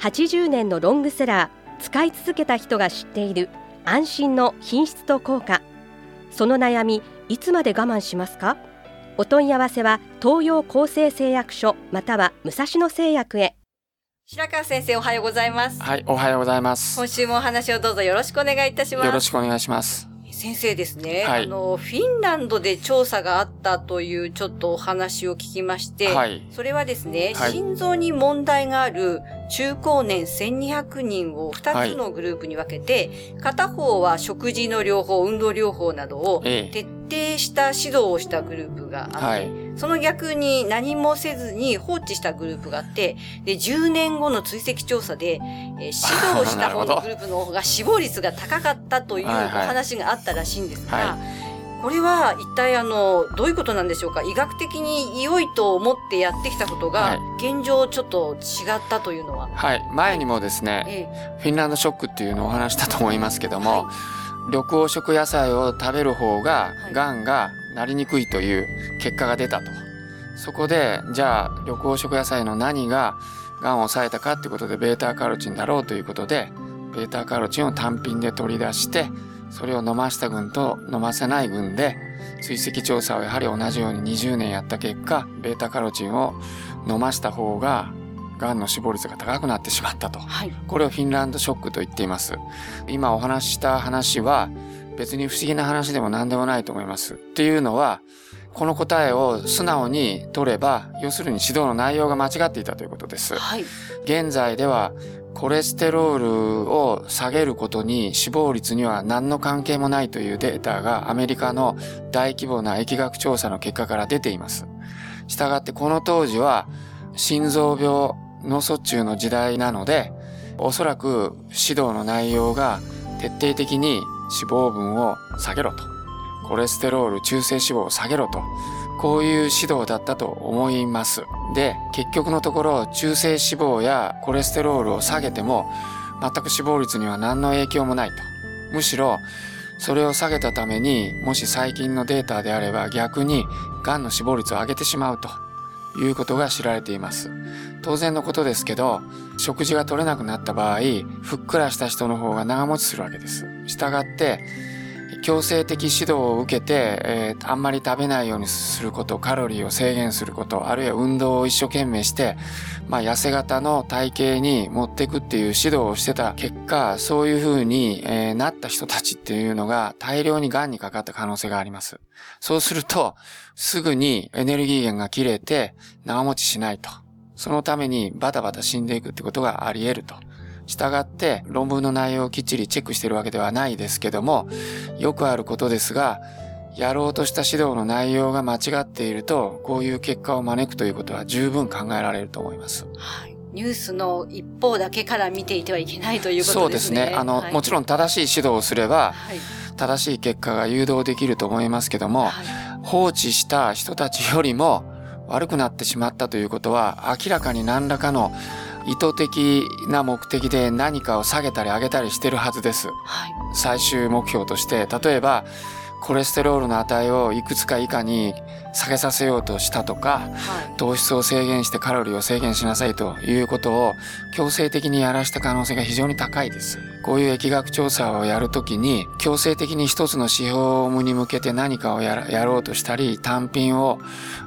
80年のロングセラー使い続けた人が知っている安心の品質と効果。その悩みいつまで我慢しますか？お問い合わせは東洋厚生製薬所または武蔵野製薬へ。白川先生おはようございます。はい、おはようございます。今週もお話をどうぞよろしくお願いいたします。よろしくお願いします。先生ですね、はい。あのフィンランドで調査があったというちょっとお話を聞きまして、はい。それはですね、はい。心臓に問題がある中高年1200人を2つのグループに分けて、片方は食事の療法、運動療法などをええ。徹底した指導をしたグループがあって、はい。その逆に何もせずに放置したグループがあって、で、10年後の追跡調査で、えー 指導した方のグループの方が死亡率が高かったという話があったらしいんですが、はこれは一体あの、どういうことなんでしょうか？医学的に良いと思ってやってきたことがはい、現状ちょっと違ったというのは？はい、前にもですね、えフィンランドショックっていうのをお話したと思いますけども、緑黄色野菜を食べる方がはい。がんがなりにくいという結果が出たと。そこで、じゃあ緑黄色野菜の何ががんを抑えたかっていうことでベータカロチンだろうということで、ベータカロチンを単品で取り出して、それを飲ました群と飲ませない群で追跡調査をやはり同じように20年やった結果、ベータカロチンを飲ました方ががんの死亡率が高くなってしまったと。はい。これをフィンランドショックと言っています。今お話しした話は別に不思議な話でも何でもないと思います。っていうのは、この答えを素直に取れば、要するに指導の内容が間違っていたということです。はい。現在ではコレステロールを下げることに死亡率には何の関係もないというデータがアメリカの大規模な疫学調査の結果から出ています。したがってこの当時は心臓病脳卒中の時代なのでおそらく指導の内容が徹底的に脂肪分を下げろとコレステロール中性脂肪を下げろとこういう指導だったと思います。で、結局のところ中性脂肪やコレステロールを下げても全く死亡率には何の影響もないと。むしろそれを下げたためにもし最近のデータであれば逆に癌の死亡率を上げてしまうということが知られています。当然のことですけど、食事が取れなくなった場合、ふっくらした人の方が長持ちするわけです。したがって、強制的指導を受けて、えーあんまり食べないようにすること、カロリーを制限すること、あるいは運動を一生懸命して、まあ、痩せ型の体型に持っていくっていう指導をしてた結果、そういう風に、えーなった人たちっていうのが大量に癌にかかった可能性があります。そうすると、すぐにエネルギー源が切れて長持ちしないと。そのためにバタバタ死んでいくってことがあり得ると。したがって論文の内容をきっちりチェックしているわけではないですけども、よくあることですが、やろうとした指導の内容が間違っていると、こういう結果を招くということは十分考えられると思います。はい。ニュースの一方だけから見ていてはいけないということですね。そうですね。あの、はいもちろん正しい指導をすれば、はい。正しい結果が誘導できると思いますけども、はい放置した人たちよりも悪くなってしまったということは明らかに何らかの意図的な目的で何かを下げたり上げたりしてるはずです。はい。最終目標として例えばコレステロールの値をいくつか以下に下げさせようとしたとかはい。糖質を制限してカロリーを制限しなさいということを強制的にやらした可能性が非常に高いです。こういう疫学調査をやるときに強制的に一つの指標に向けて何かをやろうとしたり単品を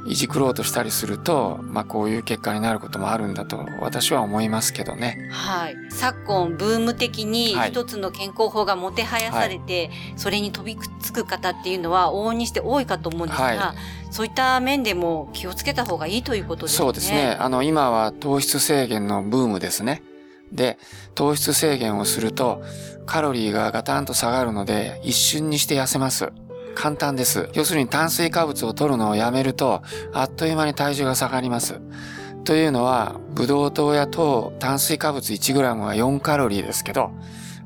いじくろうとしたりすると、まあこういう結果になることもあるんだと私は思いますけどね。はい。昨今、ブーム的にはい一つの健康法がもてはやされて、それに飛びつく方っていうのは往々にして多いかと思うんですが、はそういった面でも気をつけた方がいいということですね。そうですね。。あの、今は糖質制限のブームですね。で、糖質制限をすると、カロリーがガタンと下がるので、一瞬にして痩せます。簡単です。要するに炭水化物を取るのをやめると、あっという間に体重が下がります。というのは、ブドウ糖や糖、炭水化物 1g は4カロリーですけど、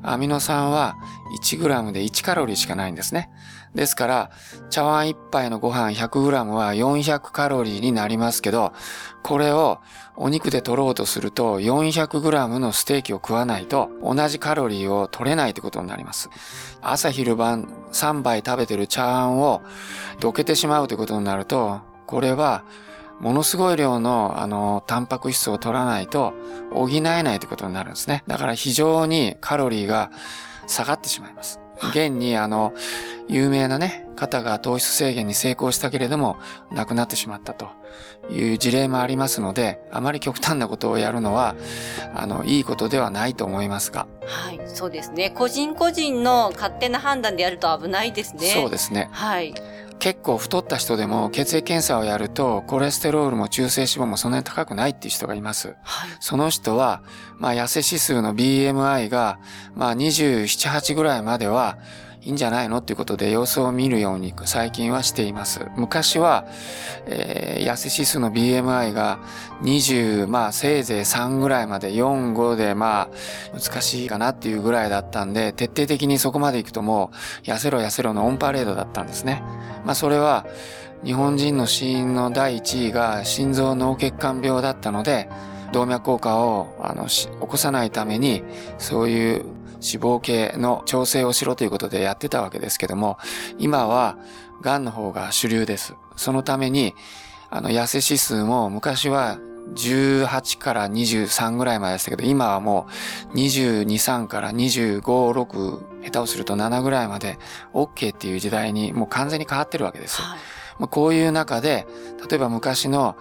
アミノ酸は 1g で1カロリーしかないんですね。ですから、茶碗1杯のご飯 100g は400カロリーになりますけど、これをお肉で取ろうとすると 400g のステーキを食わないと同じカロリーを取れないってことになります。朝昼晩3杯食べてる茶碗をどけてしまうってことになると、これはものすごい量の、あの、タンパク質を取らないと補えないということになるんですね。だから非常にカロリーが下がってしまいます。現に、あの、有名なね、方が糖質制限に成功したけれども、亡くなってしまったという事例もありますので、あまり極端なことをやるのは、あの、いいことではないと思いますが。はい、そうですね。個人個人の勝手な判断でやると危ないですね。そうですね。はい。結構太った人でも血液検査をやるとコレステロールも中性脂肪もそんなに高くないっていう人がいます。はい、その人は、まあ痩せ指数の BMI が、まあ27、8ぐらいまではいいんじゃないの？っていうことで様子を見るように最近はしています。昔は、えー、痩せ指数の BMI が20、まあせいぜい3ぐらいまで4、5でまあ難しいかなっていうぐらいだったんで、徹底的にそこまで行くともう痩せろ痩せろのオンパレードだったんですね。まあそれは日本人の死因の第1位が心臓脳血管病だったので、動脈硬化をあの起こさないために、そういう脂肪系の調整をしろということでやってたわけですけども、今は癌の方が主流です。そのために、あの、痩せ指数も昔は18から23ぐらいまででしたけど、今はもう22、3から25、6、下手をすると7ぐらいまで OK っていう時代にもう完全に変わってるわけです。はい、まあ、こういう中で、例えば昔の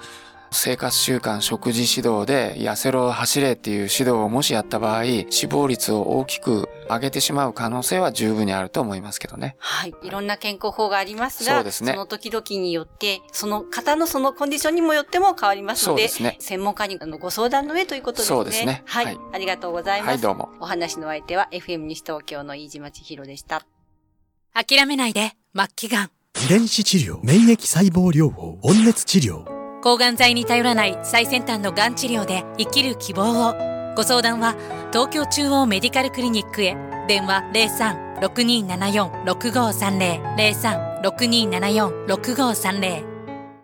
生活習慣、食事指導で痩せろ、走れっていう指導をもしやった場合、死亡率を大きく上げてしまう可能性は十分にあると思いますけどね。はい。いろんな健康法がありますが、そうですね。その時々によって、その方のそのコンディションにもよっても変わりますので、そうですね。専門家にご相談の上ということですね。そうですね。はい。はい、ありがとうございます。はい、どうも。お話の相手は FM 西東京の飯島千尋でした。諦めないで、末期がん。遺伝子治療、免疫細胞療法、温熱治療。抗がん剤に頼らない最先端のがん治療で生きる希望を。ご相談は東京中央メディカルクリニックへ。電話03-6274-6530 03-6274-6530